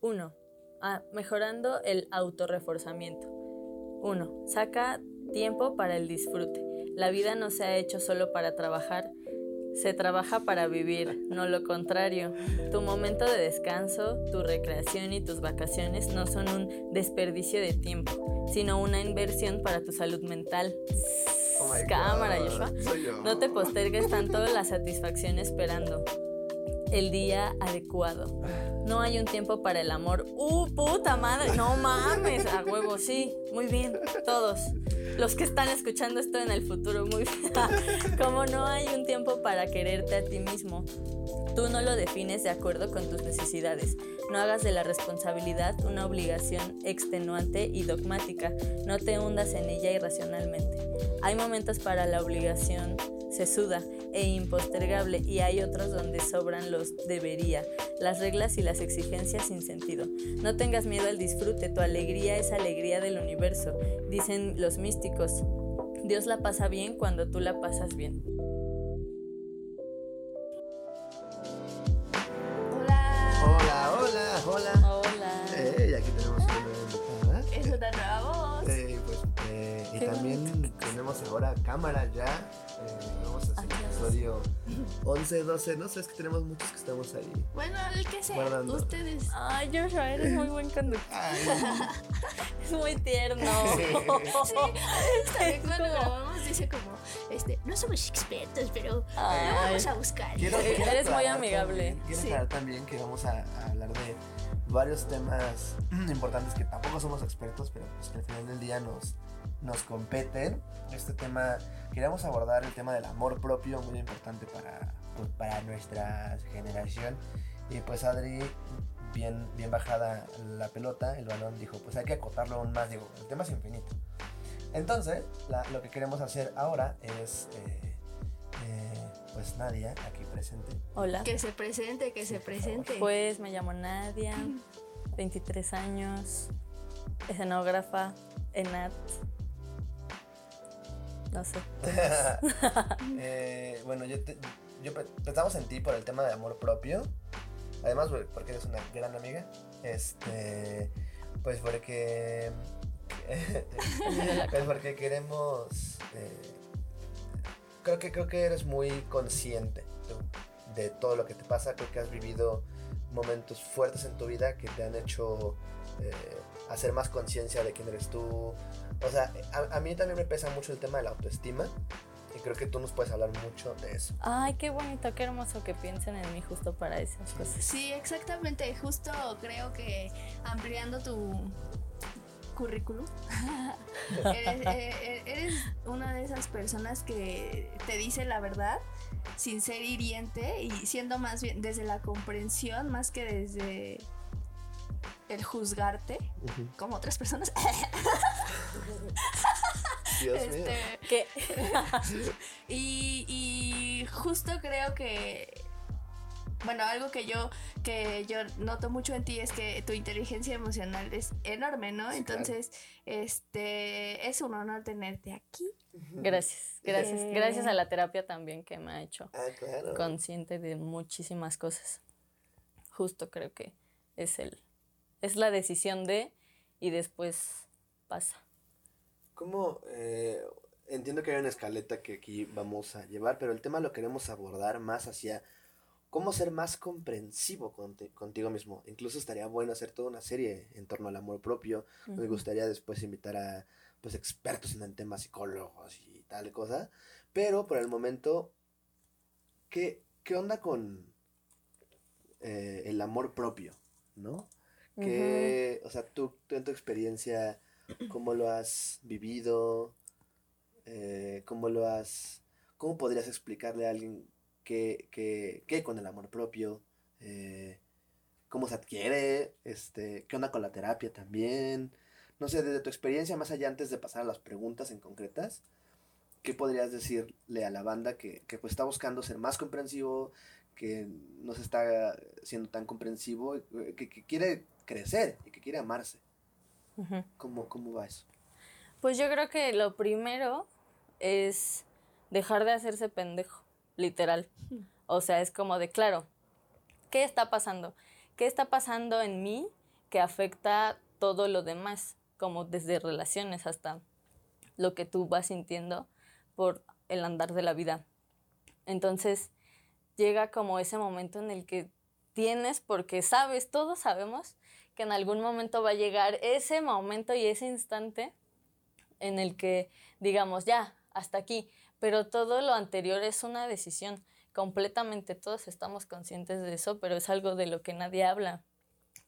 1. Ah, mejorando el autorreforzamiento. 1. Saca tiempo para el disfrute. La vida no se ha hecho solo para trabajar, se trabaja para vivir, no lo contrario. Tu momento de descanso, tu recreación y tus vacaciones no son un desperdicio de tiempo, sino una inversión para tu salud mental. Oh Cámara, Joshua. No te postergues tanto la satisfacción esperando el día adecuado. No hay un tiempo para el amor. ¡Uh, puta madre! No mames, a huevo, sí. Muy bien, todos. Los que están escuchando esto en el futuro, muy bien. Como no hay un tiempo para quererte a ti mismo. Tú no lo defines de acuerdo con tus necesidades. No hagas de la responsabilidad una obligación extenuante y dogmática. No te hundas en ella irracionalmente. Hay momentos para la obligación sesuda e impostergable y hay otros donde sobran los debería, las reglas y las exigencias sin sentido. No tengas miedo al disfrute, tu alegría es alegría del universo, dicen los místicos. Dios la pasa bien cuando tú la pasas bien. Hola. Hola, hola, hola. Hola. Eh, y aquí tenemos una nueva invitada. Es una nueva voz. Eh, pues, eh, y también tenemos ahora cámara ya. Eh, episodio 11, 12. No sé, es que tenemos muchos que estamos ahí. Bueno, el que sea. Guardando. Ustedes. Ay, Joshua, eres muy buen conductor. Ay, Es muy tierno. Sí, también cuando grabamos dice como, este, no somos expertos, pero lo Ay. vamos a buscar. quiero, Eres quiero muy aclarar amigable. también- quiero Sí. aclarar también que vamos a, a hablar de varios temas importantes que tampoco somos expertos, pero pues que al final del día nos, nos competen. Este tema, queríamos abordar el tema del amor propio, muy importante para, pues, para nuestra generación. Y pues Adri, bien, bien bajada la pelota, el balón, dijo, pues hay que acotarlo aún más, digo, el tema es infinito. Entonces, la- lo que queremos hacer ahora es, eh, eh, pues Nadia, aquí presente. Hola. Que se presente, que Sí, se presente. Pues me llamo Nadia, 23 años, escenógrafa, ENAT. No sé. Eh, bueno, yo, te- yo pe- pensamos en ti por el tema de amor propio. Además, porque eres una gran amiga. Este, pues porque, pues porque queremos. eh, creo que creo que eres muy consciente tú, de todo lo que te pasa. Creo que has vivido momentos fuertes en tu vida que te han hecho eh, hacer más conciencia de quién eres tú. O sea, a, a mí también me pesa mucho el tema de la autoestima. Y creo que tú nos puedes hablar mucho de eso. Ay, qué bonito, qué hermoso que piensen en mí justo para esas cosas. Sí, exactamente. Justo creo que ampliando tu currículum, eres, eh, eres una de esas personas que te dice la verdad sin ser hiriente y siendo más bien desde la comprensión más que desde el juzgarte como otras personas. Dios mío. Este, ¿Qué? y, y justo creo que bueno, algo que yo que yo noto mucho en ti es que tu inteligencia emocional es enorme, ¿no? Sí, Entonces, este es un honor tenerte aquí. Gracias, gracias. Eh. Gracias a la terapia también que me ha hecho Ah, claro. consciente de muchísimas cosas. Justo creo que es el es la decisión de y después pasa. ¿Cómo? eh, entiendo que hay una escaleta que aquí vamos a llevar, pero el tema lo queremos abordar más hacia cómo ser más comprensivo conti- contigo mismo. Incluso estaría bueno hacer toda una serie en torno al amor propio. Me Ujú. gustaría después invitar a pues expertos en el tema psicólogos y tal cosa. Pero por el momento, ¿qué, qué onda con eh, el amor propio? ¿No? Que, o sea, tú, tú en tu experiencia, ¿cómo lo has vivido? Eh, ¿Cómo lo has... ¿Cómo podrías explicarle a alguien qué, qué, qué con el amor propio? Eh, ¿Cómo se adquiere? Este, ¿Qué onda con la terapia también? No sé, desde tu experiencia, más allá antes de pasar a las preguntas en concretas, ¿qué podrías decirle a la banda que, que pues está buscando ser más comprensivo, que no se está siendo tan comprensivo, eh, que, que quiere crecer y que quiere amarse? ¿Cómo, cómo va eso? Pues yo creo que lo primero es dejar de hacerse pendejo, literal. O sea, es como de, claro, ¿qué está pasando? ¿Qué está pasando en mí que afecta todo lo demás, como desde relaciones hasta lo que tú vas sintiendo por el andar de la vida. Entonces llega como ese momento en el que tienes, porque sabes, todos sabemos que en algún momento va a llegar ese momento y ese instante en el que digamos, ya, hasta aquí, pero todo lo anterior es una decisión. Completamente todos estamos conscientes de eso, pero es algo de lo que nadie habla,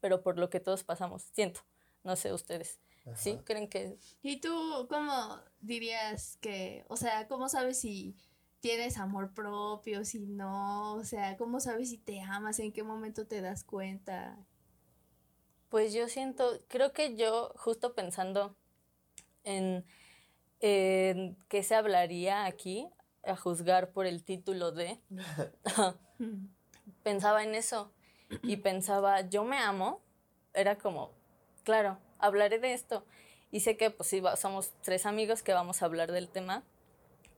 pero por lo que todos pasamos, siento, no sé ustedes. ¿Sí? ¿Creen que...? ¿Y tú cómo dirías que, o sea, cómo sabes si tienes amor propio, si no, o sea, cómo sabes si te amas, en qué momento te das cuenta? Pues yo siento, creo que yo justo pensando en, en qué se hablaría aquí, a juzgar por el título de, pensaba en eso y pensaba, yo me amo, era como, claro, hablaré de esto. Y sé que pues sí, somos tres amigos que vamos a hablar del tema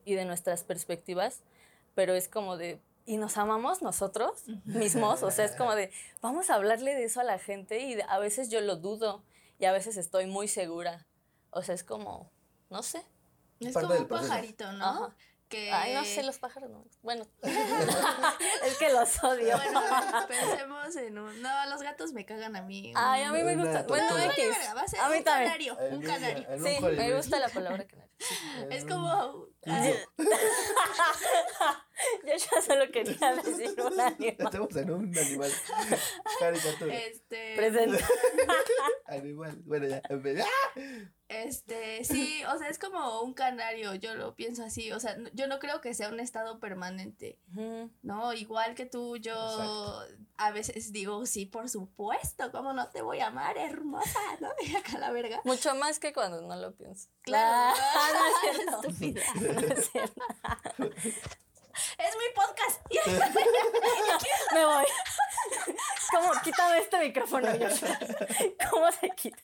y de nuestras perspectivas, pero es como de, ¿y nos amamos nosotros mismos? O sea, es como de, vamos a hablarle de eso a la gente y a veces yo lo dudo y a veces estoy muy segura. O sea, es como, no sé. Es como un pajarito, ¿no? Ay, no sé, los pájaros no. Bueno, es que los odio. Bueno, pensemos en un... No, los gatos me cagan a mí. Ay, a mí me gusta. Bueno, no, X. Va a ser a mí un también. canario, un canario. Sí, me gusta la palabra canario. Es como... Yo ya solo quería decir un animal. Estamos en un animal. Caricatura. Este... Presente. animal. Bueno, ya. Este, sí, o sea, es como un canario, yo lo pienso así, o sea, yo no creo que sea un estado permanente, ¿no? Igual que tú, yo a veces digo, sí, por supuesto, ¿cómo no te voy a amar, hermosa, ¿no? Y acá la verga. Mucho más que cuando no lo pienso. Claro, ah, no es cierto. No es cierto. Es mi podcast. Me voy. ¿Cómo? Quítame este micrófono, ¿Cómo se quita?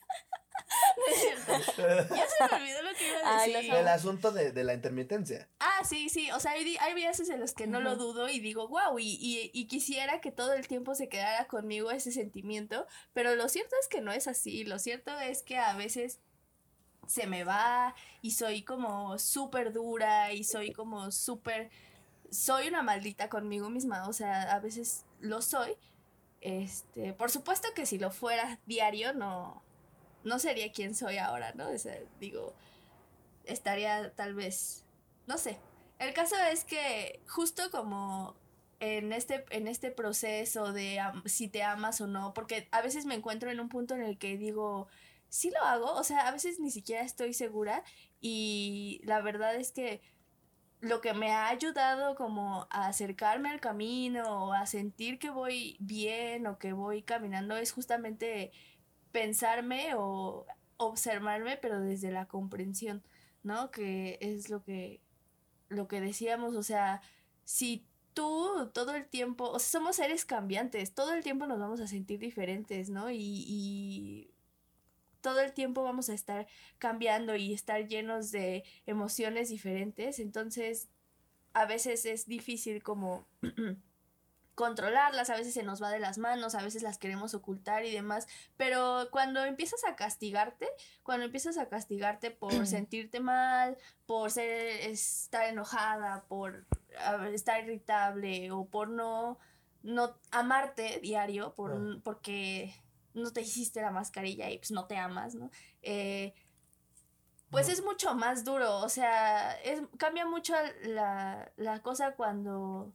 No es cierto. Ya se me olvidó lo que iba a decir. el asunto de, de, la intermitencia. Ah, sí, sí. O sea, hay, hay veces en los que no lo dudo y digo, wow, y, y, y, quisiera que todo el tiempo se quedara conmigo ese sentimiento. Pero lo cierto es que no es así. Lo cierto es que a veces se me va y soy como súper dura y soy como súper soy una maldita conmigo misma, o sea, a veces lo soy. Este, por supuesto que si lo fuera diario no no sería quien soy ahora, ¿no? O sea, digo, estaría tal vez no sé. El caso es que justo como en este, en este proceso de si te amas o no, porque a veces me encuentro en un punto en el que digo, sí lo hago, o sea, a veces ni siquiera estoy segura y la verdad es que lo que me ha ayudado como a acercarme al camino o a sentir que voy bien o que voy caminando es justamente pensarme o observarme pero desde la comprensión, ¿no? Que es lo que lo que decíamos, o sea, si tú todo el tiempo, o sea, somos seres cambiantes, todo el tiempo nos vamos a sentir diferentes, ¿no? Y, y todo el tiempo vamos a estar cambiando y estar llenos de emociones diferentes, entonces a veces es difícil como controlarlas, a veces se nos va de las manos, a veces las queremos ocultar y demás, pero cuando empiezas a castigarte, cuando empiezas a castigarte por sentirte mal, por ser, estar enojada, por estar irritable o por no, no amarte diario, por, porque no te hiciste la mascarilla y pues no te amas, ¿no? Eh, pues es mucho más duro, o sea, es, cambia mucho la, la cosa cuando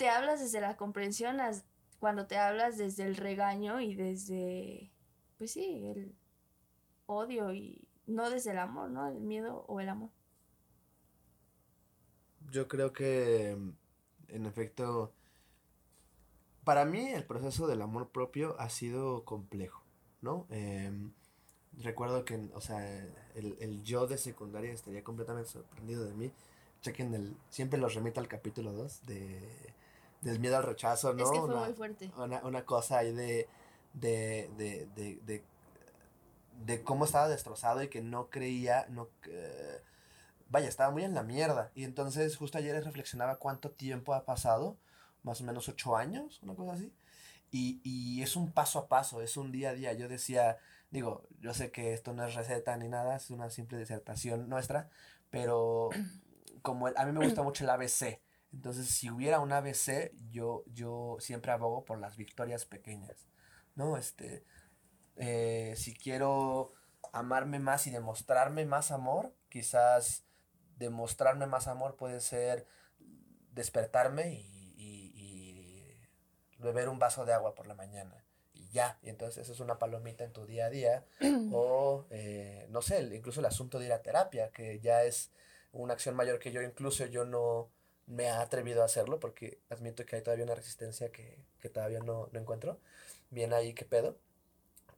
te hablas desde la comprensión, cuando te hablas desde el regaño y desde, pues sí, el odio y no desde el amor, ¿no? El miedo o el amor. Yo creo que, en efecto, para mí el proceso del amor propio ha sido complejo, ¿no? Em, recuerdo que, o sea, el, yo de secundaria estaría completamente sorprendido de mí. Chequen el, siempre los remito al capítulo 2 de, del miedo al rechazo, ¿no? Es que fue muy fuerte. Una, cosa ahí de, de, de, de, de, cómo estaba destrozado y que no creía, no... vaya, estaba muy en la mierda. Y entonces justo ayer reflexionaba cuánto tiempo ha pasado más o menos ocho años, una cosa así. Y, y es un paso a paso, es un día a día. Yo decía, digo, yo sé que esto no es receta ni nada, es una simple disertación nuestra, pero como el- a mí me gusta mucho el ABC. Entonces, si hubiera un ABC, yo, yo siempre abogo por las victorias pequeñas, ¿no? Este, eh, si quiero amarme más y demostrarme más amor, quizás demostrarme más amor puede ser despertarme y, y- y beber un vaso de agua por la mañana. Y ya, y entonces eso es una palomita en tu día a día. o, eh, no sé, incluso el asunto de ir a terapia, que ya es una acción mayor que yo, incluso yo no me he atrevido a hacerlo porque admito que hay todavía una resistencia que, que todavía no, no encuentro. Bien ahí, qué pedo.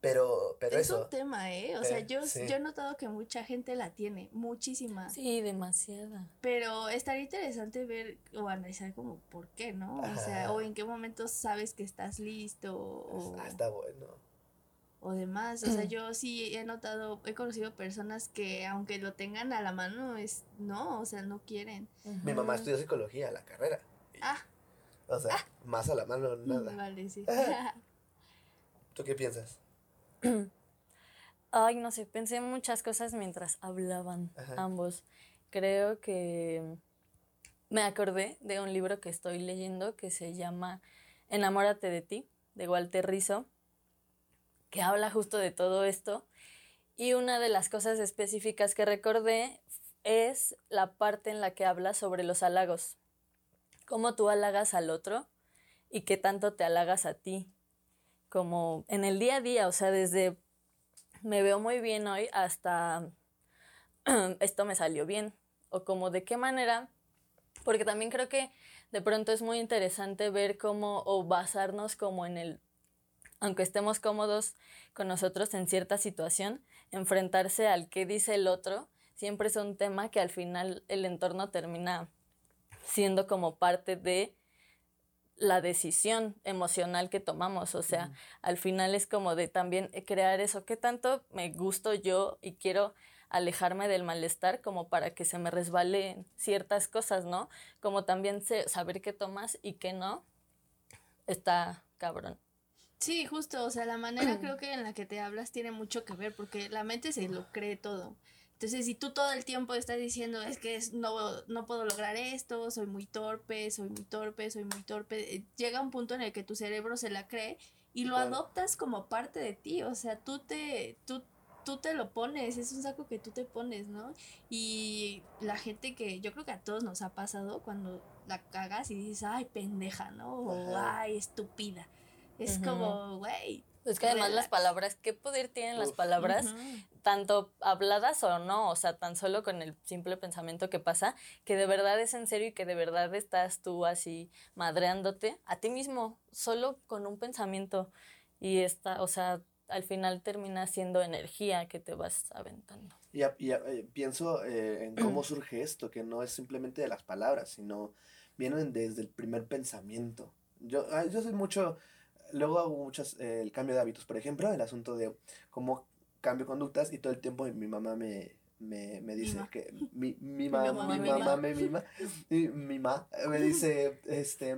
Pero, pero es eso. un tema, ¿eh? O sea, Eh, yo, sí. yo he notado que mucha gente la tiene, muchísima. Sí, demasiada. Pero estaría interesante ver o analizar como por qué, ¿no? O sea, o en qué momento sabes que estás listo o, Ah, está bueno. O demás. O sea, yo sí he notado, he conocido personas que aunque lo tengan a la mano, es no, o sea, no quieren. Mi mamá estudió psicología, la carrera. Ah, O sea, más a la mano, nada. vale, sí. ¿Tú qué piensas? Ay, no sé, pensé en muchas cosas mientras hablaban Ajá. ambos. Creo que me acordé de un libro que estoy leyendo que se llama Enamórate de ti, de Walter Rizzo, que habla justo de todo esto. Y una de las cosas específicas que recordé es la parte en la que habla sobre los halagos. Cómo tú halagas al otro y qué tanto te halagas a ti. Como en el día a día, o sea, desde me veo muy bien hoy hasta esto me salió bien. O como de qué manera, porque también creo que de pronto es muy interesante ver cómo o basarnos como en el, aunque estemos cómodos con nosotros en cierta situación, enfrentarse al qué dice el otro, siempre es un tema que al final el entorno termina siendo como parte de la decisión emocional que tomamos. O sea, al final es como de también crear eso, qué tanto me gusto yo y quiero alejarme del malestar como para que se me resbalen ciertas cosas, ¿no? Como también saber qué tomas y qué no, está cabrón. Sí, justo, o sea, la manera creo que en la que te hablas tiene mucho que ver porque la mente se lo cree todo. Entonces, si tú todo el tiempo estás diciendo, es que es- no, no puedo lograr esto, soy muy torpe, soy muy torpe, soy muy torpe, eh, llega un punto en el que tu cerebro se la cree y lo Claro. adoptas como parte de ti, o sea, tú te, tú, tú te lo pones, es un saco que tú te pones, ¿no? Y la gente que yo creo que a todos nos ha pasado cuando la cagas y dices, ay, pendeja, ¿no? O ay, estúpida. Es Ujú. como, güey. Es que además las palabras, ¿qué poder tienen las Uf. palabras? ujú. tanto habladas o no, o sea, tan solo con el simple pensamiento que pasa, que de verdad es en serio y que de verdad estás tú así madreándote a ti mismo, solo con un pensamiento. Y esta, o sea, al final termina siendo energía que te vas aventando. Y, a- y a- eh, pienso eh, en cómo surge esto, que no es simplemente de las palabras, sino vienen desde el primer pensamiento. Yo, ah, yo soy mucho, luego hago muchas, eh, el cambio de hábitos, por ejemplo, el asunto de cómo cambio conductas y todo el tiempo mi mamá me, me, me dice Mima. que mi, mi, mamá ma- mi mima. mamá me mima, y mi ma me dice, este,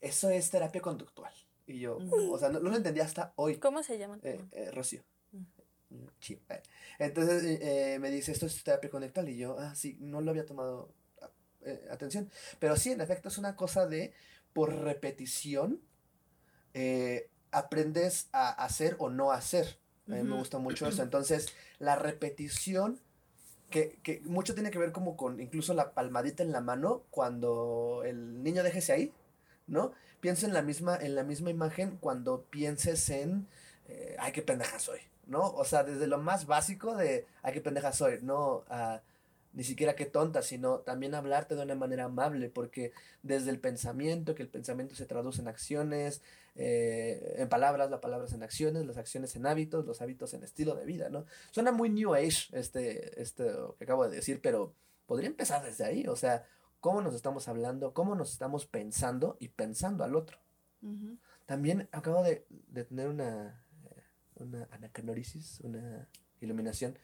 eso es terapia conductual. Y yo, o sea, no, no lo entendí hasta hoy. ¿Cómo se llaman? Eh, eh, Rocío. Mm. Eh, Entonces eh, me dice, esto es terapia conectal y yo, ah, sí, no lo había tomado atención. Pero sí, en efecto, es una cosa de, por repetición, eh, aprendes a hacer o no hacer. A mí me gusta mucho eso. Entonces, la repetición, que, que mucho tiene que ver como con incluso la palmadita en la mano, cuando el niño déjese ahí, ¿no? Piensa en la misma, en la misma imagen cuando pienses en, eh, ay, qué pendeja soy, ¿no? O sea, desde lo más básico de, ay, qué pendeja soy, no a ni siquiera qué tonta, sino también hablarte de una manera amable, porque desde el pensamiento, que el pensamiento se traduce en acciones, eh, en palabras, las palabras en acciones, las acciones en hábitos, los hábitos en estilo de vida, ¿no? Suena muy New Age este, este que acabo de decir, pero podría empezar desde ahí, o sea, cómo nos estamos hablando, cómo nos estamos pensando y pensando al otro. Ujú. También acabo de, de tener una, eh, una anacanorisis, una iluminación,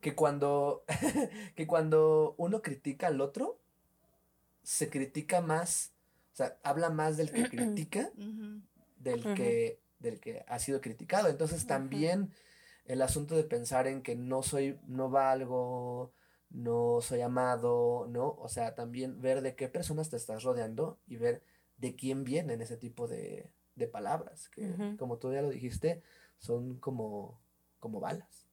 que cuando, que cuando uno critica al otro, se critica más, o sea, habla más del que critica del que del que ha sido criticado. Entonces también el asunto de pensar en que no soy, no valgo, no soy amado, ¿no? O sea, también ver de qué personas te estás rodeando y ver de quién vienen ese tipo de, de palabras, que como tú ya lo dijiste, son como, como balas.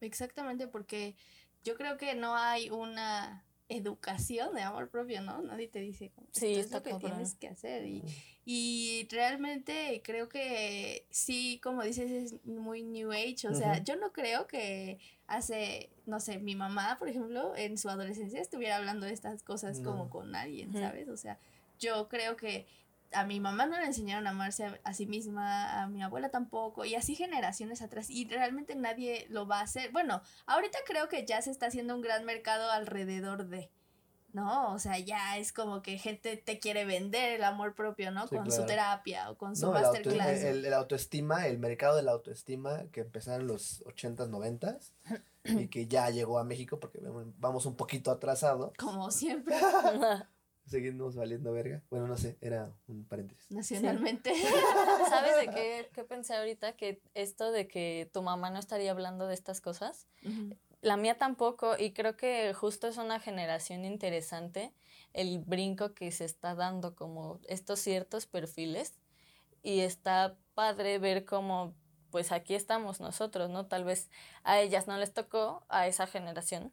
Exactamente, porque yo creo que no hay una educación de amor propio, ¿no? Nadie te dice sí, esto es lo que tienes que hacer y, y, realmente creo que sí, como dices, es muy new age, o sea, yo no creo que hace, no sé, mi mamá, por ejemplo, en su adolescencia estuviera hablando de estas cosas como con alguien, ¿sabes? O sea, yo creo que a mi mamá no le enseñaron a amarse a, sí misma, a mi abuela tampoco, y así generaciones atrás, y realmente nadie lo va a hacer. Bueno, ahorita creo que ya se está haciendo un gran mercado alrededor de, ¿no? O sea, ya es como que gente te quiere vender el amor propio, ¿no? con su terapia o con su masterclass. El, autoestima, el mercado de la autoestima que empezaron en los 80s, 90s y que ya llegó a México porque vamos un poquito atrasado. Como siempre. seguimos valiendo verga. Bueno, no sé, era un paréntesis. Nacionalmente. ¿Sabes de qué, qué, pensé ahorita? Que esto de que tu mamá no estaría hablando de estas cosas, la mía tampoco, y creo que justo es una generación interesante el brinco que se está dando como estos ciertos perfiles, y está padre ver cómo, pues aquí estamos nosotros, ¿no? Tal vez a ellas no les tocó, a esa generación,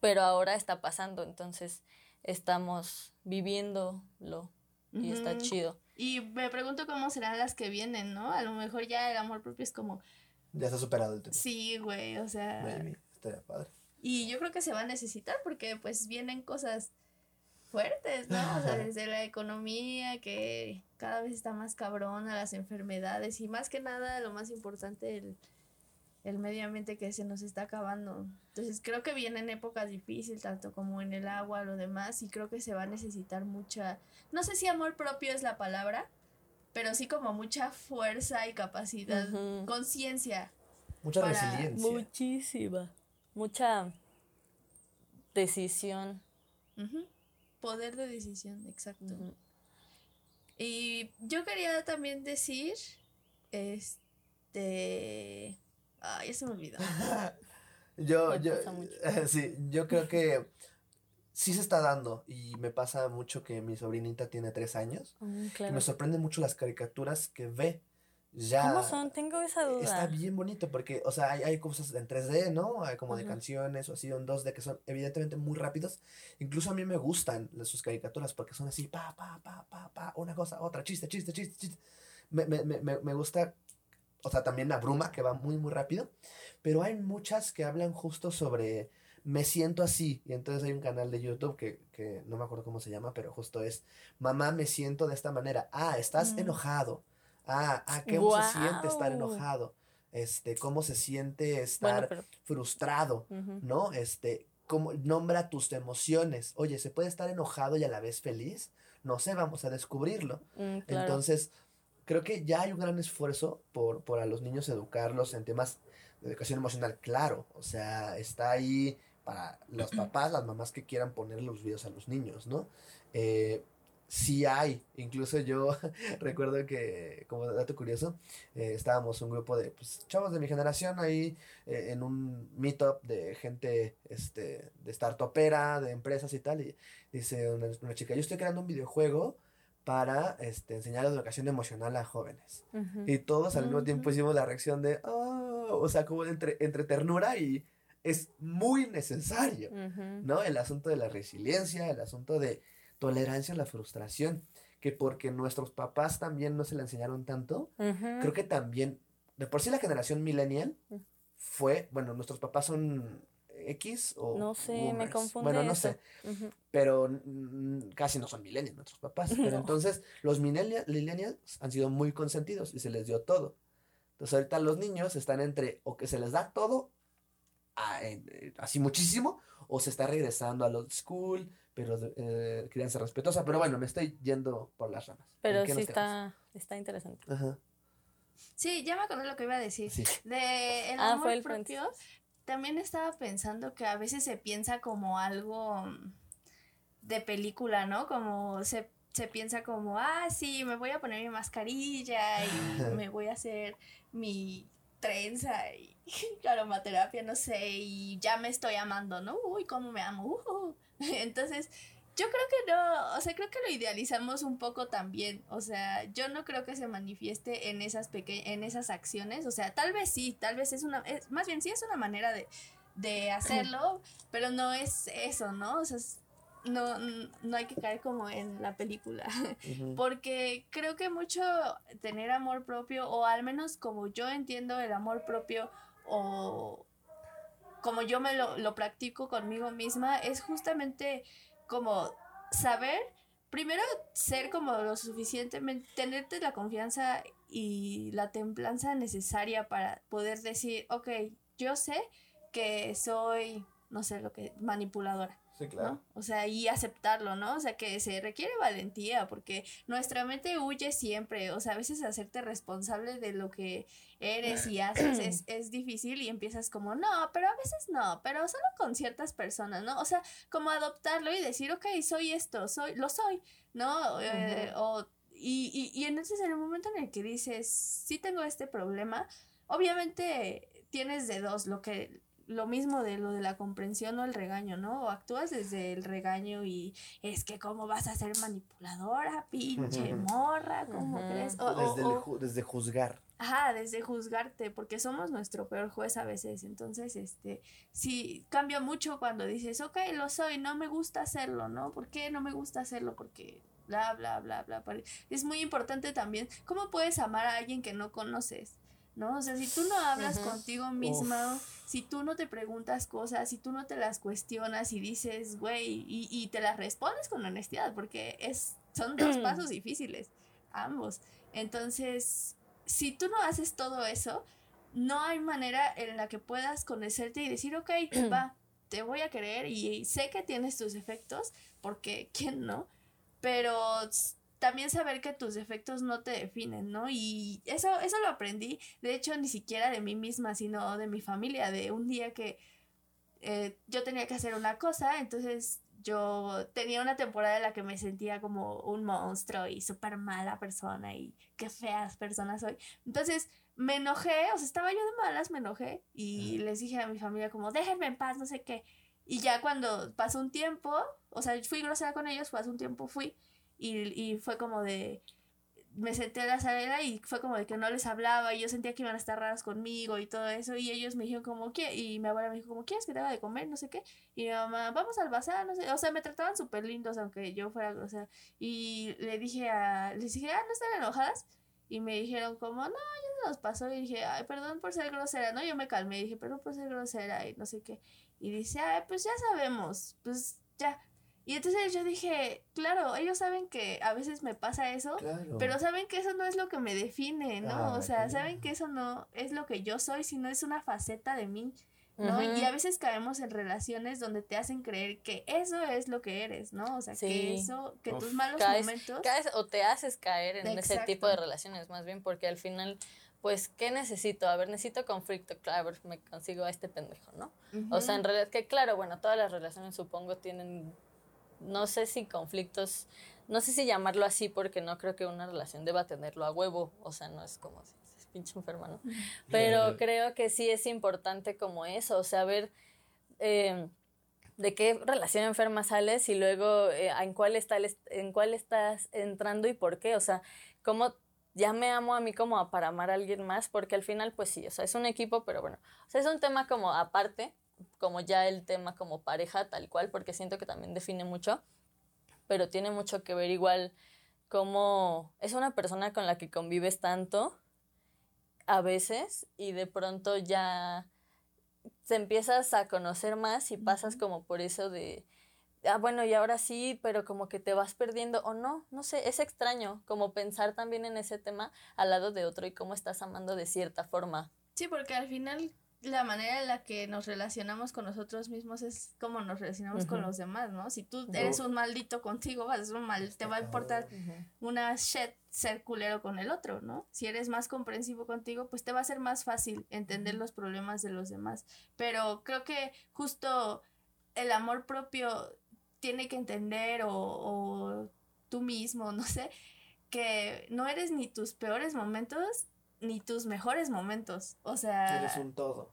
pero ahora está pasando, entonces estamos viviéndolo y está chido. Y me pregunto cómo serán las que vienen, ¿no? A lo mejor ya el amor propio es como... Ya está superado el tema. Sí, güey, o sea... estaría padre. Y yo creo que se va a necesitar porque pues vienen cosas fuertes, ¿no? O sea, desde la economía que cada vez está más cabrona, las enfermedades y más que nada, lo más importante, el el medio ambiente que se nos está acabando. Entonces creo que vienen épocas difíciles, tanto como en el agua, lo demás, y creo que se va a necesitar mucha, no sé si amor propio es la palabra, pero sí como mucha fuerza y capacidad, conciencia. Mucha resiliencia. Muchísima. Mucha decisión. Poder de decisión, exacto. Y yo quería también decir, este Ay, ya se me olvidó. yo, yo, sí, yo creo que sí se está dando y me pasa mucho que mi sobrinita tiene tres años mm, y me sorprende mucho las caricaturas que ve. Ya ¿Cómo son? Tengo esa duda. Está bien bonito porque, o sea, hay, hay cosas en 3D, ¿no? Hay como de canciones o así, en 2D que son evidentemente muy rápidos. Incluso a mí me gustan sus caricaturas porque son así, pa, pa, pa, pa, pa, una cosa, otra, chiste, chiste, chiste, chiste. Me, me, me, me gusta o sea, también la bruma, que va muy, muy rápido, pero hay muchas que hablan justo sobre me siento así, y entonces hay un canal de YouTube que, que no me acuerdo cómo se llama, pero justo es, mamá, me siento de esta manera, ah, estás mm. enojado, ah, ah, ¿cómo se siente estar enojado? Este, cómo se siente estar frustrado, ¿no? Este, cómo nombra tus emociones. Oye, ¿se puede estar enojado y a la vez feliz? No sé, vamos a descubrirlo. Mm, entonces, creo que ya hay un gran esfuerzo por, por a los niños educarlos en temas de educación emocional, claro, o sea, está ahí para los papás, las mamás que quieran poner los videos a los niños, ¿no? Eh, sí hay, incluso yo recuerdo que, como dato curioso, eh, estábamos un grupo de pues, chavos de mi generación ahí eh, en un meetup de gente este, de startupera, de empresas y tal, y dice una, una chica, yo estoy creando un videojuego para este, enseñar educación emocional a jóvenes. Y todos al mismo tiempo hicimos la reacción de, oh", o sea, como entre, entre ternura y es muy necesario, ¿no? El asunto de la resiliencia, el asunto de tolerancia a la frustración, que porque nuestros papás también no se la enseñaron tanto, creo que también, de por sí la generación millennial fue, bueno, nuestros papás son X o... No sé, me confunde. Bueno, no sé. Pero casi no son millennials nuestros papás. Pero entonces los millennials han sido muy consentidos y se les dio todo. Entonces ahorita los niños están entre o que se les da todo eh, así muchísimo o se está regresando a los school, pero eh, ser respetuosa. Pero bueno, me estoy yendo por las ramas. Pero sí está, está interesante. Ajá. Sí, ya me acordé lo que iba a decir. De el ah, amor fue el propio también estaba pensando que a veces se piensa como algo de película, ¿no? Como se se piensa como, ah, sí, me voy a poner mi mascarilla y me voy a hacer mi trenza y aromaterapia, no sé, y ya me estoy amando, ¿no? Uy, cómo me amo. Uh. Entonces, yo creo que no, o sea, creo que lo idealizamos un poco también, o sea, yo no creo que se manifieste en esas pequeñas, en esas acciones, o sea, tal vez sí, tal vez es una, es, más bien sí es una manera de, de hacerlo, pero no es eso, ¿no? O sea, no, no hay que caer como en la película, porque creo que mucho tener amor propio, o al menos como yo entiendo el amor propio, o como yo me lo, lo practico conmigo misma, es justamente como saber, primero ser como lo suficientemente, tenerte la confianza y la templanza necesaria para poder decir, ok, yo sé que soy, no sé, lo que, manipuladora. Sí, claro. O sea, y aceptarlo, ¿no? O sea, que se requiere valentía, porque nuestra mente huye siempre, o sea, a veces hacerte responsable de lo que eres y haces es, es difícil y empiezas como, no, pero a veces no, pero solo con ciertas personas, ¿no? O sea, como adoptarlo y decir, ok, soy esto, soy, lo soy, ¿no? Eh, o, y, y, y entonces en el momento en el que dices, sí tengo este problema, obviamente tienes de dos, lo que lo mismo de lo de la comprensión o el regaño, ¿no? O actúas desde el regaño y es que cómo vas a ser manipuladora, pinche morra, ¿cómo crees? O, desde, desde juzgar. Ajá, desde juzgarte, porque somos nuestro peor juez a veces. Entonces, este, sí, cambia mucho cuando dices, ok, lo soy, no me gusta hacerlo, ¿no? ¿Por qué no me gusta hacerlo? Porque bla, bla, bla, bla. Es muy importante también, ¿cómo puedes amar a alguien que no conoces? ¿No? O sea, si tú no hablas contigo misma, si tú no te preguntas cosas, si tú no te las cuestionas y dices, güey, y, y te las respondes con honestidad, porque es, son dos pasos difíciles, ambos. Entonces, si tú no haces todo eso, no hay manera en la que puedas conocerte y decir, ok, va, te voy a querer y sé que tienes tus efectos, porque ¿quién no? Pero también saber que tus defectos no te definen, ¿no? Y eso, eso lo aprendí, de hecho, ni siquiera de mí misma, sino de mi familia, de un día que eh, yo tenía que hacer una cosa, entonces yo tenía una temporada en la que me sentía como un monstruo y súper mala persona y qué feas personas soy. Entonces me enojé, o sea, estaba yo de malas, me enojé y les dije a mi familia como, déjenme en paz, no sé qué. Y ya cuando pasó un tiempo, o sea, fui grosera con ellos, pasó un tiempo, fui y, y fue como de, me senté a la sala y fue como de que no les hablaba y yo sentía que iban a estar raras conmigo y todo eso y ellos me dijeron como ¿qué? y mi abuela me dijo como ¿quieres que te haga de comer? no sé qué y mi mamá vamos al bazar no sé o sea me trataban súper lindos aunque yo fuera grosera y le dije a les dije ah no están enojadas y me dijeron como no ya se nos pasó y dije ay perdón por ser grosera no yo me calmé y dije perdón por ser grosera y no sé qué y dice ay pues ya sabemos pues ya y entonces yo dije, claro, ellos saben que a veces me pasa eso, pero saben que eso no es lo que me define, ¿no? Ah, o sea, saben que eso no es lo que yo soy, sino es una faceta de mí, ¿no? Y a veces caemos en relaciones donde te hacen creer que eso es lo que eres, ¿no? O sea, que eso, que tus malos momentos... Caes o te haces caer en ese tipo de relaciones, más bien, porque al final pues, ¿qué necesito? A ver, necesito conflicto, claro, a ver, me consigo a este pendejo, ¿no? O sea, en realidad, que claro, bueno, todas las relaciones supongo tienen no sé si conflictos, no sé si llamarlo así porque no creo que una relación deba tenerlo a huevo, o sea, no es como si es pinche enferma, ¿no? Pero creo que sí es importante como eso, o sea, ver em, de qué relación enferma sales y luego eh, en, cuál está en cuál estás entrando y por qué, o sea, cómo ya me amo a mí como para amar a alguien más, porque al final, pues sí, o sea, es un equipo, pero bueno, o sea, es un tema como aparte, como ya el tema como pareja tal cual, porque siento que también define mucho, pero tiene mucho que ver igual como es una persona con la que convives tanto a veces y de pronto ya te empiezas a conocer más y pasas como por eso de, ah, bueno, y ahora sí, pero como que te vas perdiendo o no, no sé, es extraño como pensar también en ese tema al lado de otro y cómo estás amando de cierta forma. Sí, porque al final la manera en la que nos relacionamos con nosotros mismos es como nos relacionamos con los demás, ¿no? Si tú eres un maldito contigo, vas a ser un mal, te va a importar una shit ser culero con el otro, ¿no? Si eres más comprensivo contigo, pues te va a ser más fácil entender los problemas de los demás. Pero creo que justo el amor propio tiene que entender o tú mismo, no sé, que no eres ni tus peores momentos ni tus mejores momentos. O sea. Eres un todo.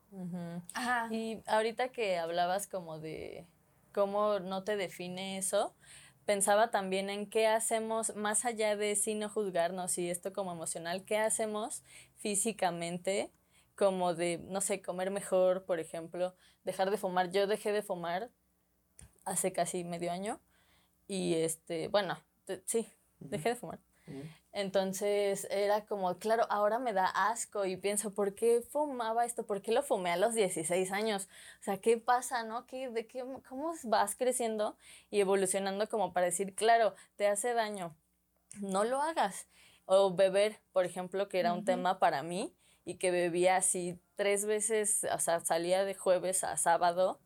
Ajá. Y ahorita que hablabas como de cómo no te define eso, pensaba también en qué hacemos más allá de si no juzgarnos y esto como emocional, qué hacemos físicamente como de, no sé, comer mejor, por ejemplo, dejar de fumar. Yo dejé de fumar hace casi medio año y este, bueno, sí, dejé de fumar. Entonces era como, claro, ahora me da asco y pienso, ¿por qué fumaba esto? ¿Por qué lo fumé a los 16 años? O sea, ¿qué pasa, no? ¿Qué, de qué, ¿Cómo vas creciendo y evolucionando como para decir, claro, te hace daño, no lo hagas? O beber, por ejemplo, que era un tema para mí y que bebía así tres veces, o sea, salía de jueves a sábado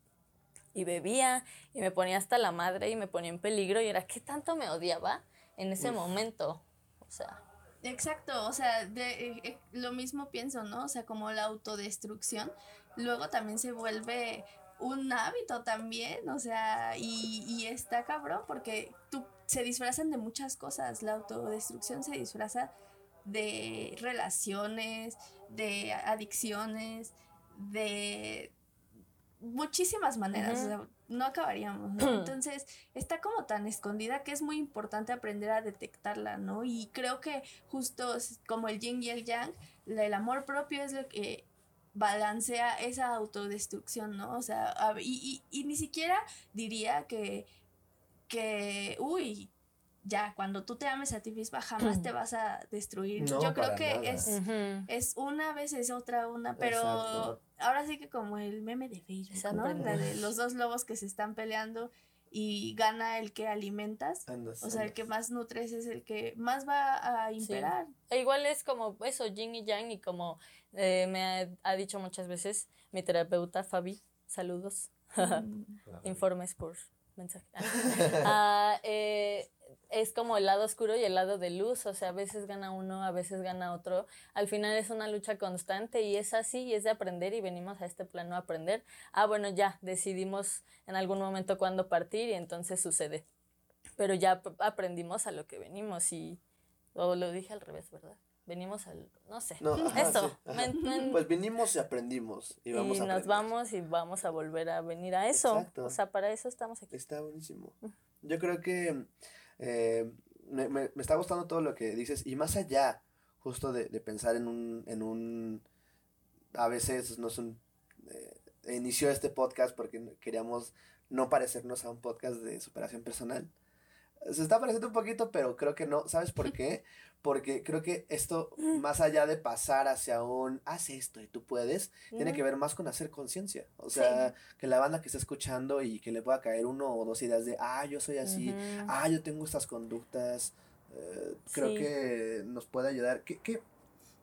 y bebía y me ponía hasta la madre y me ponía en peligro y era, ¿qué tanto me odiaba en ese momento? O sea. Exacto, o sea, de, eh, eh, lo mismo pienso, ¿no? O sea, como la autodestrucción, luego también se vuelve un hábito también, o sea, y, y está cabrón porque tú, se disfrazan de muchas cosas, la autodestrucción se disfraza de relaciones, de adicciones, de muchísimas maneras, no acabaríamos, ¿no? Entonces, está como tan escondida que es muy importante aprender a detectarla, ¿no? Y creo que justo como el yin y el yang, el amor propio es lo que balancea esa autodestrucción, ¿no? O sea, y, y, y ni siquiera diría que, que, uy, ya, cuando tú te ames a ti misma, jamás te vas a destruir. Yo creo que es, es una vez es otra una, pero ahora sí que como el meme de Facebook, ¿no? La de los dos lobos que se están peleando y gana el que alimentas. o sea, el que más nutres es el que más va a imperar. E igual es como eso, yin y yang, y como eh, me ha, dicho muchas veces mi terapeuta Fabi, saludos, mm. informes por mensaje. Ah, eh, es como el lado oscuro y el lado de luz, o sea, a veces gana uno, a veces gana otro. Al final es una lucha constante y es así y es de aprender y venimos a este plano a aprender. Ah, bueno, ya decidimos en algún momento cuándo partir y entonces sucede. Pero ya aprendimos a lo que venimos y o lo dije al revés, ¿verdad? Venimos al, no sé, eso. pues vinimos y aprendimos y vamos y nos vamos y vamos a volver a venir a eso. O sea, para eso estamos aquí. Está buenísimo. Yo creo que eh, me, me, está gustando todo lo que dices y más allá justo de, de pensar en un, en un, a veces no es un, eh, inició este podcast porque queríamos no parecernos a un podcast de superación personal. Se está pareciendo un poquito, pero creo que no. ¿Sabes por qué? Porque creo que esto, más allá de pasar hacia un, haz esto y tú puedes, tiene que ver más con hacer conciencia. O sea, que la banda que está escuchando y que le pueda caer uno o dos ideas de, ah, yo soy así, ah, yo tengo estas conductas, eh, creo que nos puede ayudar. ¿Qué, qué?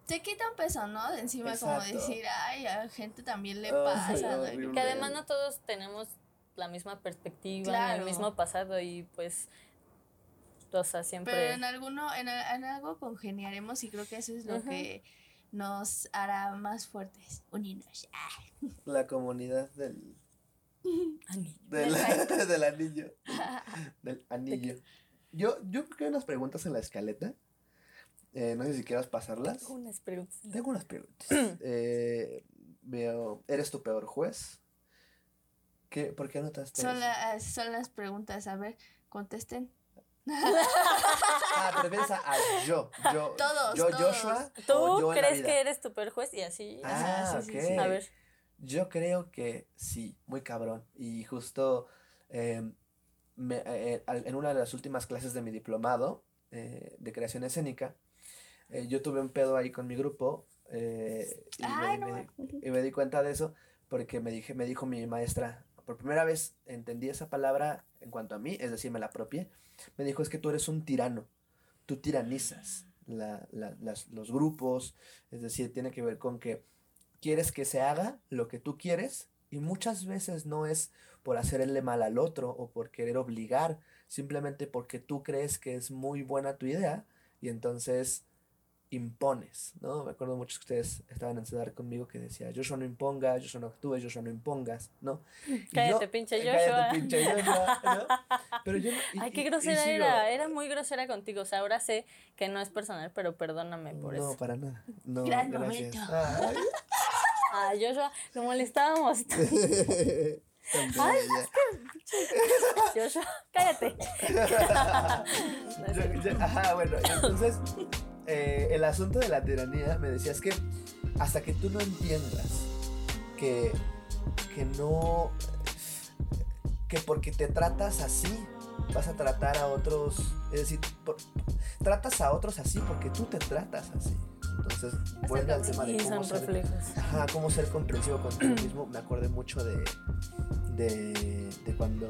Se quita un peso, ¿no? De encima como decir, ay, a gente también le pasa. que además no todos tenemos la misma perspectiva, el mismo pasado y pues o sea, siempre. Pero en alguno, en, en algo congeniaremos y creo que eso es lo que nos hará más fuertes, unirnos. La comunidad del anillo. Del, del anillo. del anillo. Yo, yo creo que hay unas preguntas en la escaleta. Eh, no sé si quieras pasarlas. Tengo unas preguntas. Tengo unas preguntas. eh, veo, ¿eres tu peor juez? ¿Qué, ¿Por qué anotaste son, son las preguntas. A ver, contesten ah, pero piensa a yo. Yo, todos, yo Joshua. ¿Tú crees que eres tu juez y así? Ah, sí, sí, A ver. Yo creo que sí, muy cabrón. Y justo em, eh, en una de las últimas clases de mi diplomado eh, de creación escénica, eh, yo tuve un pedo ahí con mi grupo y, me, y, me, di cuenta de eso porque me, dije, me dijo mi maestra, por primera vez entendí esa palabra en cuanto a mí, es decir, me la apropié me dijo es que tú eres un tirano, tú tiranizas la, la, las, los grupos, es decir, tiene que ver con que quieres que se haga lo que tú quieres y muchas veces no es por hacerle mal al otro o por querer obligar, simplemente porque tú crees que es muy buena tu idea y entonces impones, ¿no? Me acuerdo muchos que ustedes estaban en Cedar conmigo que decía, Joshua no imponga, Joshua no actúes, Joshua no impongas, ¿no? Cállate, yo- pinche Joshua. Cállate, pinche Joshua, ¿no? Pero yo no- y- Ay, qué y- y grosera sigo- era. Era muy grosera contigo. O sea, ahora sé que no es personal, pero perdóname por no, eso. para nada. No, Gran gracias. momento. Ay, Ah, Joshua, lo molestábamos. tan bella. Joshua, cállate. Yo- yo- ajá, bueno, entonces eh, el asunto de la tiranía me decías que hasta que tú no entiendas que, que no, que porque te tratas así, vas a tratar a otros, es decir, por- tratas a otros así porque tú te tratas así. Entonces, vuelve al tema de cómo ser, ajá, cómo ser comprensivo contigo mismo. Me acordé mucho de, de, de cuando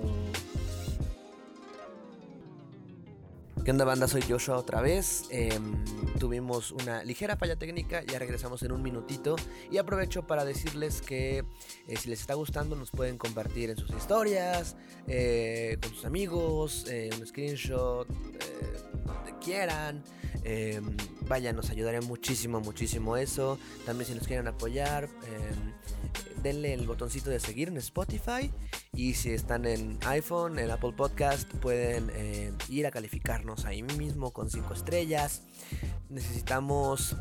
¿Qué onda banda? Soy Joshua otra vez. Em, tuvimos una ligera falla técnica, ya regresamos en un minutito. Y aprovecho para decirles que eh, si les está gustando nos pueden compartir en sus historias, eh, con sus amigos, eh, un screenshot, donde quieran. Em, vaya, nos ayudaría muchísimo, muchísimo eso. También si nos quieren apoyar, em, denle el botoncito de seguir en Spotify. Y si están en iPhone, en Apple Podcast, pueden eh, ir a calificarnos ahí mismo con 5 estrellas. Necesitamos,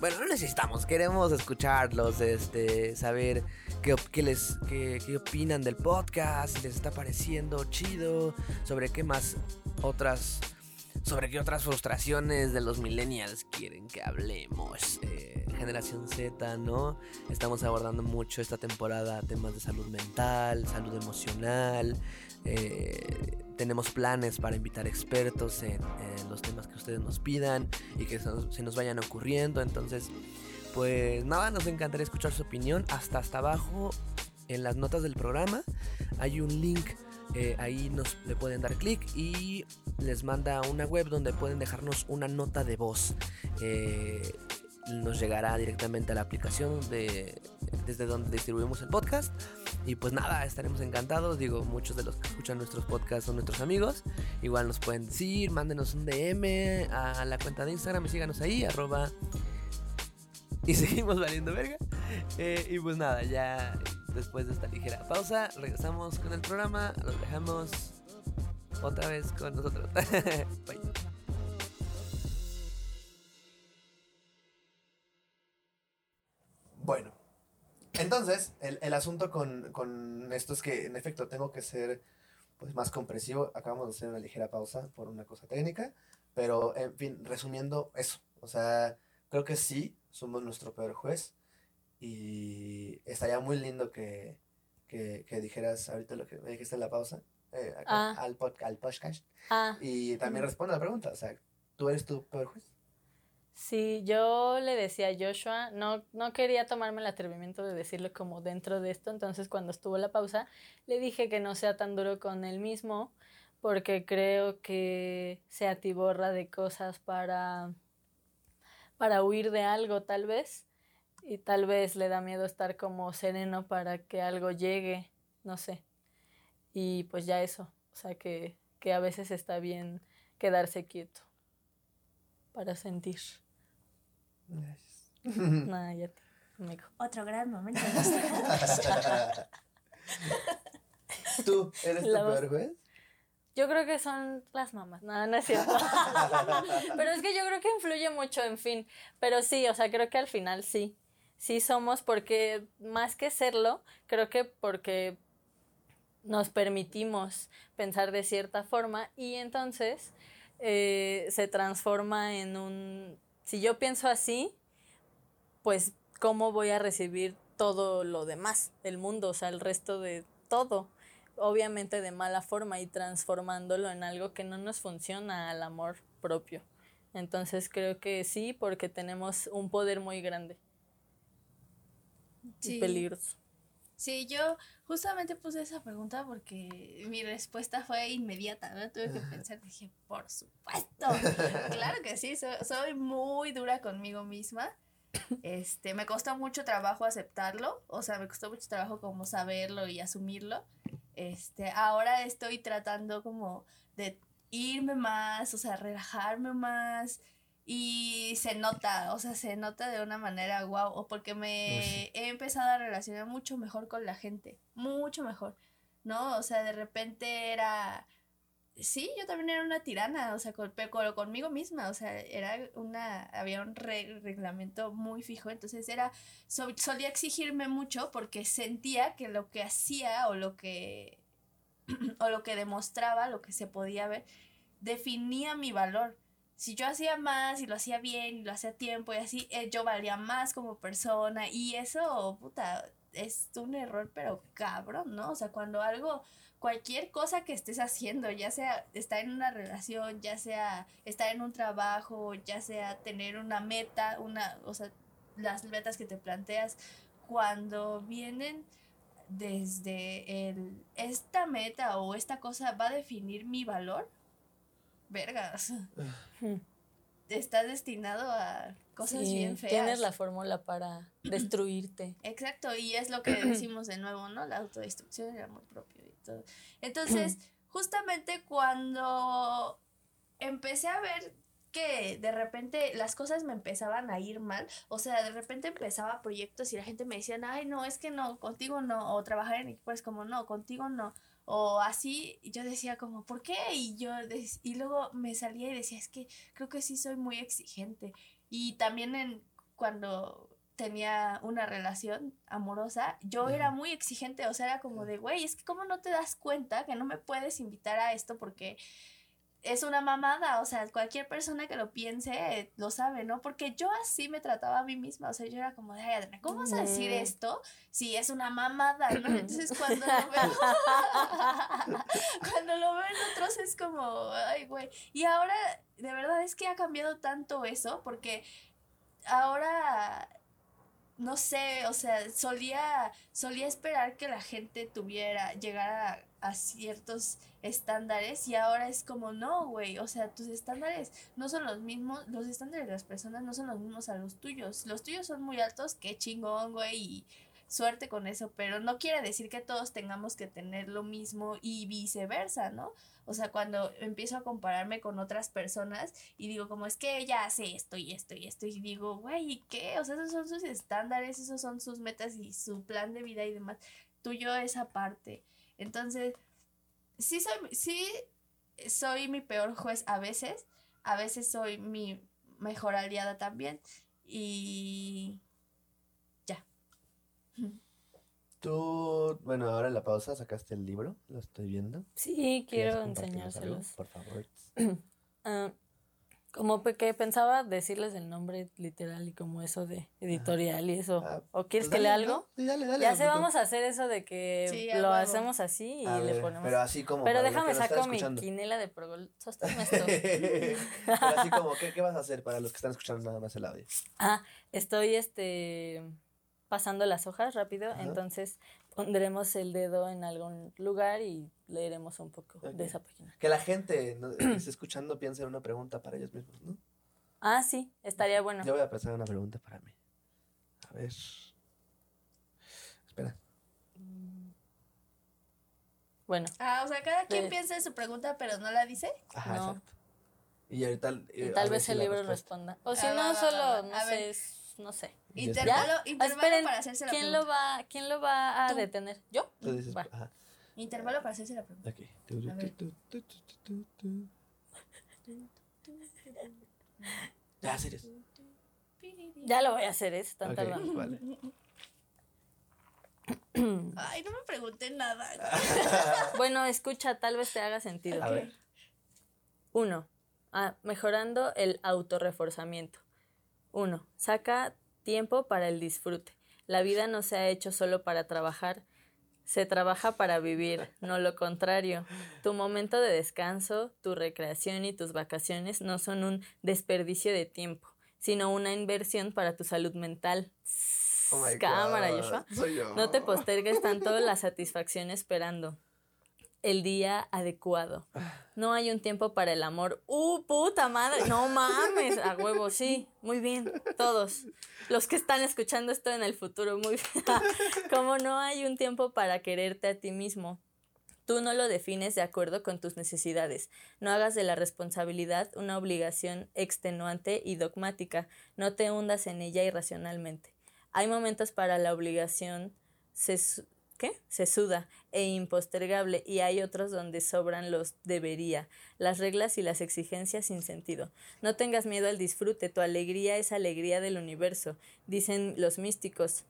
bueno, no necesitamos, queremos escucharlos, este, saber qué les, qué, qué opinan del podcast, si les está pareciendo chido, sobre qué más otras, sobre qué otras frustraciones de los millennials quieren que hablemos. Eh, generación Z, ¿no? Estamos abordando mucho esta temporada temas de salud mental, salud emocional. eh, tenemos planes para invitar expertos en, los temas que ustedes nos pidan y que se nos vayan ocurriendo. Entonces, pues nada, nos encantaría escuchar su opinión. Hasta hasta abajo en las notas del programa hay un link. Eh, ahí nos le pueden dar clic y les manda una web donde pueden dejarnos una nota de voz. Eh, nos llegará directamente a la aplicación de, desde donde distribuimos el podcast. Y pues nada, estaremos encantados. Digo, muchos de los que escuchan nuestros podcasts son nuestros amigos. Igual nos pueden decir, mándenos un DM a la cuenta de Instagram y síganos ahí, arroba. Y seguimos valiendo verga. Eh, y pues nada, ya después de esta ligera pausa, regresamos con el programa. Los dejamos otra vez con nosotros. Bueno, entonces, el, el asunto con, con esto es que en efecto tengo que ser pues más comprensivo. Acabamos de hacer una ligera pausa por una cosa técnica, pero en fin, resumiendo eso, o sea, creo que sí, somos nuestro peor juez y estaría muy lindo que, que, que dijeras ahorita lo que me dijiste en la pausa, eh, acá, Ah. al, pod- al podcast, Ah, y también responde a la pregunta, o sea, ¿tú eres tu peor juez? sí, yo le decía a Joshua, no, no quería tomarme el atrevimiento de decirlo como dentro de esto, entonces cuando estuvo la pausa, le dije que no sea tan duro con él mismo, porque creo que se atiborra de cosas para, para huir de algo tal vez, y tal vez le da miedo estar como sereno para que algo llegue, no sé. Y pues ya eso, o sea que, que a veces está bien quedarse quieto para sentir. Gracias. Nada, ya te, amigo. Otro gran momento. ¿Tú eres La peor juez? Yo creo que son las mamás. Nada, no es cierto. Pero es que yo creo que influye mucho, en fin. Pero sí, o sea, creo que al final sí. Sí somos porque, más que serlo, creo que porque nos permitimos pensar de cierta forma y entonces eh, se transforma en un... Si yo pienso así, pues cómo voy a recibir todo lo demás del mundo, o sea, el resto de todo, obviamente de mala forma y transformándolo en algo que no nos funciona al amor propio. Entonces creo que sí, porque tenemos un poder muy grande y Sí. peligroso. Sí, yo justamente puse esa pregunta porque mi respuesta fue inmediata, ¿no? Tuve que pensar, dije, por supuesto. claro que sí, so- soy muy dura conmigo misma. Este, me costó mucho trabajo aceptarlo, o sea, me costó mucho trabajo como saberlo y asumirlo. Este, ahora estoy tratando como de irme más, o sea, relajarme más, Y se nota, o sea, se nota de una manera guau, o porque me he empezado a relacionar mucho mejor con la gente, mucho mejor, ¿no? O sea, de repente era, sí, yo también era una tirana, o sea, con, pero conmigo misma, o sea, era una, había un reglamento muy fijo, entonces era, solía exigirme mucho porque sentía que lo que hacía o lo que, o lo que demostraba, lo que se podía ver, definía mi valor si yo hacía más y lo hacía bien y lo hacía a tiempo y así, eh, yo valía más como persona y eso, puta, es un error, pero cabrón, ¿no? O sea, cuando algo, cualquier cosa que estés haciendo, ya sea estar en una relación, ya sea estar en un trabajo, ya sea tener una meta, una, o sea, las metas que te planteas, cuando vienen desde el, esta meta o esta cosa va a definir mi valor, vergas. Estás destinado a cosas bien feas. Tienes la fórmula para destruirte. Exacto, y es lo que decimos de nuevo, ¿no? La autodestrucción el amor propio y todo. Entonces, justamente cuando empecé a ver que de repente las cosas me empezaban a ir mal, o sea, de repente empezaba proyectos y la gente me decía, ay, no, es que no, contigo no, o trabajar en equipo es como, no, contigo no, o así, yo decía como, ¿por qué? Y yo, y luego me salía y decía, es que creo que sí soy muy exigente. Y también en, cuando tenía una relación amorosa, yo era muy exigente, o sea, era como de, güey, es que cómo no te das cuenta que no me puedes invitar a esto porque es una mamada, o sea, cualquier persona que lo piense lo sabe, ¿no? Porque yo así me trataba a mí misma, o sea, yo era como de, ay, ¿cómo vas a decir esto si es una mamada, ¿no? Entonces cuando lo veo, cuando lo ven otros es como, ay, güey. Y ahora, de verdad es que ha cambiado tanto eso, porque ahora no sé, o sea, solía, solía esperar que la gente tuviera, llegara a, ciertos estándares y ahora es como, no, güey, o sea, tus estándares no son los mismos, los estándares de las personas no son los mismos a los tuyos. Los tuyos son muy altos, qué chingón, güey, y suerte con eso, pero no quiere decir que todos tengamos que tener lo mismo y viceversa, ¿no? O sea, cuando empiezo a compararme con otras personas y digo, como es que ella hace esto y esto y esto, y digo, güey, ¿y qué? O sea, esos son sus estándares, esos son sus metas y su plan de vida y demás. Tuyo esa parte. Entonces, sí soy, sí soy mi peor juez a veces, a veces soy mi mejor aliada también y ya. Tú, bueno, ahora en la pausa sacaste el libro, lo estoy viendo. Sí, quiero enseñárselos. Por favor. Ah, como que pensaba decirles el nombre literal y como eso de editorial y eso. Ah, ¿O quieres pues que lea algo? Sí, dale, dale, ya sé, vamos a hacer eso de que lo hacemos así y le ponemos. Pero así como. Pero déjame saco mi quinela de progol. Sosténme esto. pero así como, ¿qué, ¿qué vas a hacer para los que están escuchando nada más el audio? Ah, estoy este pasando las hojas rápido, entonces pondremos el dedo en algún lugar y leeremos un poco de esa página. Que la gente que esté escuchando piense en una pregunta para ellos mismos, ¿no? Ah, sí, estaría bueno. Yo voy a pensar una pregunta para mí. A ver. Espera. Bueno. Ah, o sea, cada quien piensa en su pregunta, pero no la dice. Ajá, exacto. Y ahorita. Y tal vez el libro responda. O si no, solo, no sé, no sé. Intervalo, intervalo para hacerse la ¿quién pregunta. Lo va, ¿Quién lo va a detener? ¿Yo? Tú dices, Intervalo para hacerse la pregunta. Ok. Ya, hacer Ya lo voy a hacer, es tan okay, Vale. Ay, no me pregunté nada. bueno, escucha, tal vez te haga sentido. A ver. Uno, ah, mejorando el autorreforzamiento. Uno, saca tiempo para el disfrute. La vida no se ha hecho solo para trabajar, se trabaja para vivir, no lo contrario. Tu momento de descanso, tu recreación y tus vacaciones no son un desperdicio de tiempo, sino una inversión para tu salud mental. Oh Cámara, Joshua. No te postergues tanto la satisfacción esperando el día adecuado. No hay un tiempo para el amor. ¡Uh, puta madre! No mames, a huevo, sí. Muy bien, todos. Los que están escuchando esto en el futuro, muy bien. Como no hay un tiempo para quererte a ti mismo. Tú no lo defines de acuerdo con tus necesidades. No hagas de la responsabilidad una obligación extenuante y dogmática. No te hundas en ella irracionalmente. Hay momentos para la obligación ¿qué? sesuda e impostergable y hay otros donde sobran los debería, las reglas y las exigencias sin sentido. No tengas miedo al disfrute, tu alegría es alegría del universo, dicen los místicos.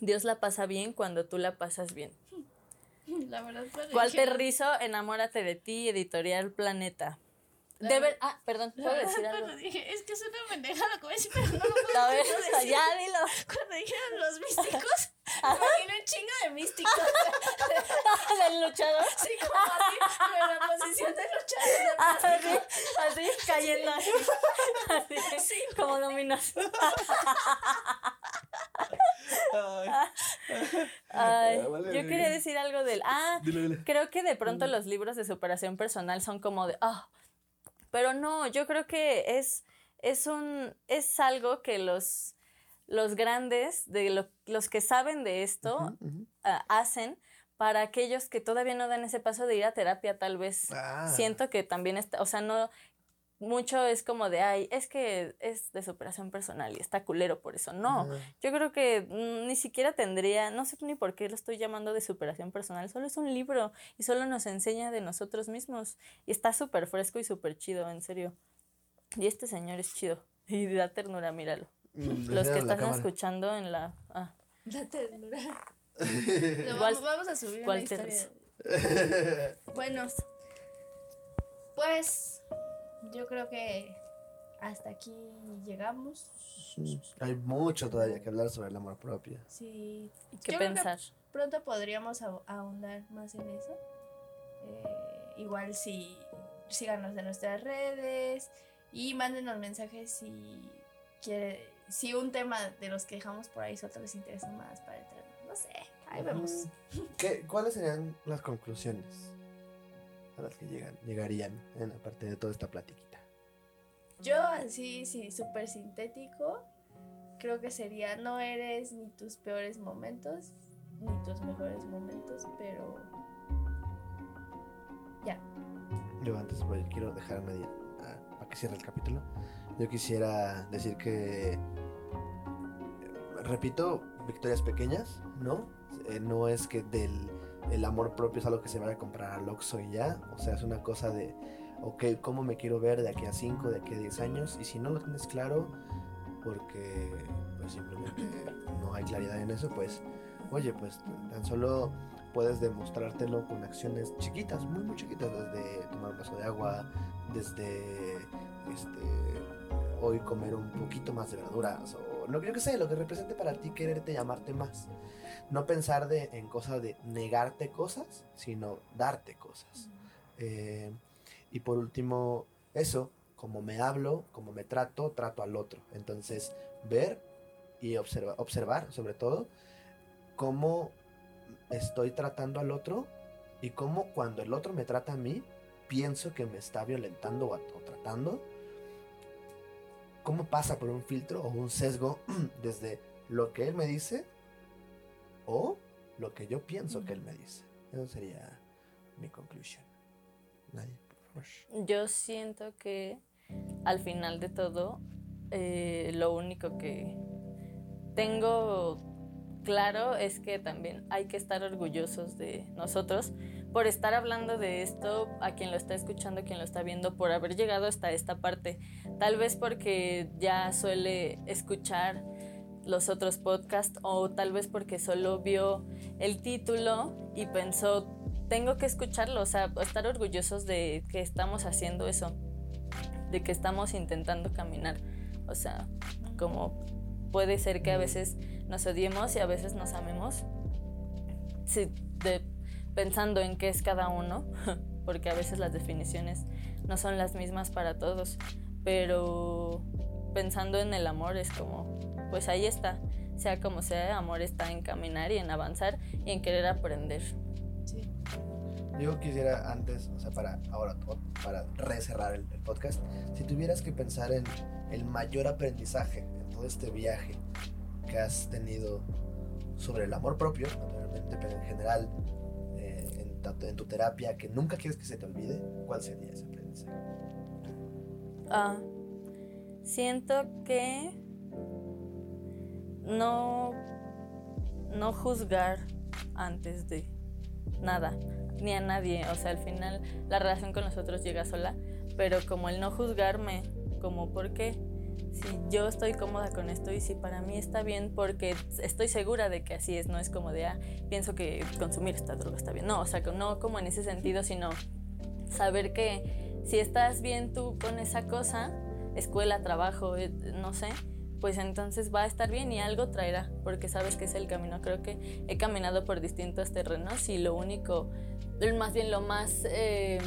Dios la pasa bien cuando tú la pasas bien. La verdad, Walter Rizzo, enamórate de ti, editorial Planeta. Debe, ah, perdón, ¿puedo decir algo? Cuando dije, es que es una pendeja lo que voy a decir, pero no lo puedo A ver, decir. ya dilo. Cuando dijeron los místicos, me imaginé un chingo de místicos. Del luchador. Sí, como así, pero en la posición de luchador de Ah. Así, así, cayendo así. Así, como dominos. Ay, vale, yo quería decir algo del. Ah, Dile, dile. creo que de pronto los libros de superación personal son como de. Ah, pero no, yo creo que es, es un. Es algo que los, los grandes, de lo- los que saben de esto, ah, hacen para aquellos que todavía no dan ese paso de ir a terapia, tal vez. Ah. Siento que también está, o sea, no, mucho es como de, ay, es que es de superación personal y está culero por eso. No, yo creo que mm, ni siquiera tendría, no sé ni por qué lo estoy llamando de superación personal, solo es un libro y solo nos enseña de nosotros mismos y está súper fresco y súper chido, en serio. Y este señor es chido y da ternura, míralo. Mm, Los que están cámara. escuchando en la... Ah, La ternura. Vamos, vamos a subir una historia. Bueno, pues yo creo que hasta aquí llegamos. Hay mucho todavía que hablar sobre el amor propio. Sí. ¿Qué Yo creo que pensar? pronto podríamos ahon- ahondar más en eso. Eh, igual si síganos en nuestras redes y mándenos mensajes si quiere, si un tema de los que dejamos por ahí solo les interesa más para entrar. No sé, ahí vemos. ¿Qué, ¿Cuáles serían las conclusiones a las que llegan, llegarían en la parte de toda esta platiquita? Yo así, sí, súper sintético, creo que sería no eres ni tus peores momentos ni tus mejores momentos, pero ya. Yo antes pues, quiero dejarme ah, para que cierre el capítulo. Yo quisiera decir que repito, victorias pequeñas, ¿no? Eh, no es que del el amor propio es algo que se vaya a comprar al Oxxo y ya, o sea, es una cosa de ok, ¿cómo me quiero ver de aquí a 5, de aquí a 10 años? Y si no lo tienes claro, porque pues simplemente no hay claridad en eso, pues oye, pues tan solo puedes demostrártelo con acciones chiquitas, muy muy chiquitas, desde tomar un vaso de agua, desde este hoy comer un poquito más de verduras o lo que yo que sé, lo que represente para ti quererte llamarte más. No pensar de, en cosas de negarte cosas, sino darte cosas. Eh, y por último, eso, como me hablo, como me trato, trato al otro. Entonces, ver y observa, observar, sobre todo, cómo estoy tratando al otro y cómo cuando el otro me trata a mí, pienso que me está violentando o, o tratando. Cómo pasa por un filtro o un sesgo desde lo que él me dice o lo que yo pienso que él me dice. Eso sería mi conclusión. Nadie, por favor. Yo siento que al final de todo, eh, lo único que tengo claro es que también hay que estar orgullosos de nosotros por estar hablando de esto, a quien lo está escuchando, quien lo está viendo, por haber llegado hasta esta parte. Tal vez porque ya suele escuchar los otros podcasts o tal vez porque solo vio el título y pensó, tengo que escucharlo, o sea, estar orgullosos de que estamos haciendo eso, de que estamos intentando caminar, o sea, como puede ser que a veces nos odiemos y a veces nos amemos, sí, de, pensando en qué es cada uno, porque a veces las definiciones no son las mismas para todos, pero pensando en el amor es como, pues ahí está, sea como sea, amor está en caminar y en avanzar y en querer aprender. Sí. Yo quisiera antes, o sea, para ahora, para recerrar el, el podcast, si tuvieras que pensar en el mayor aprendizaje en todo este viaje que has tenido sobre el amor propio, naturalmente, pero en general, eh, en en tu terapia que nunca quieres que se te olvide, ¿cuál sería ese aprendizaje? Ah, siento que no, no juzgar antes de nada, ni a nadie. O sea, al final la relación con los otros llega sola, pero como el no juzgarme, como por qué, si yo estoy cómoda con esto y si para mí está bien, porque estoy segura de que así es, no es como de, ah, pienso que consumir esta droga está bien. No, o sea, no como en ese sentido, sino saber que si estás bien tú con esa cosa, escuela, trabajo, eh, no sé, pues entonces va a estar bien y algo traerá, porque sabes que es el camino. Creo que he caminado por distintos terrenos y lo único, más bien lo más eh,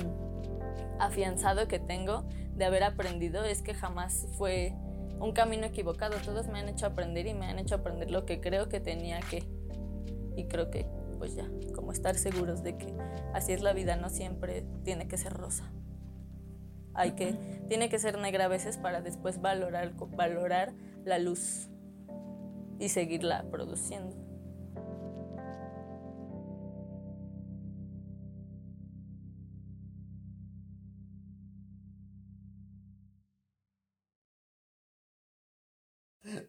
afianzado que tengo de haber aprendido es que jamás fue un camino equivocado. Todos me han hecho aprender y me han hecho aprender lo que creo que tenía que. Y creo que, pues ya, como estar seguros de que así es la vida, no siempre tiene que ser rosa. Hay que, tiene que ser negra a veces para después valorar, valorar la luz y seguirla produciendo.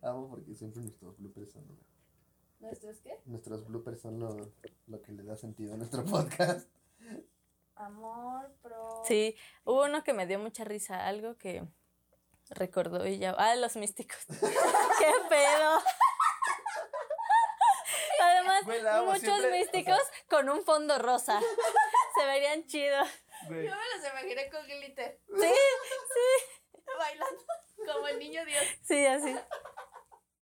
Amo porque siempre nuestros bloopers son ¿Nuestros qué? nuestros bloopers son lo, lo que le da sentido a nuestro podcast. Amor, pro. Sí, hubo uno que me dio mucha risa, algo que recordó ella. Ah, los místicos. ¡Qué pedo! Además, Güey, muchos siempre, o místicos con un fondo rosa. Se verían chidos. Yo me los imaginé con glitter, Sí, sí, bailando como el niño Dios. sí, así.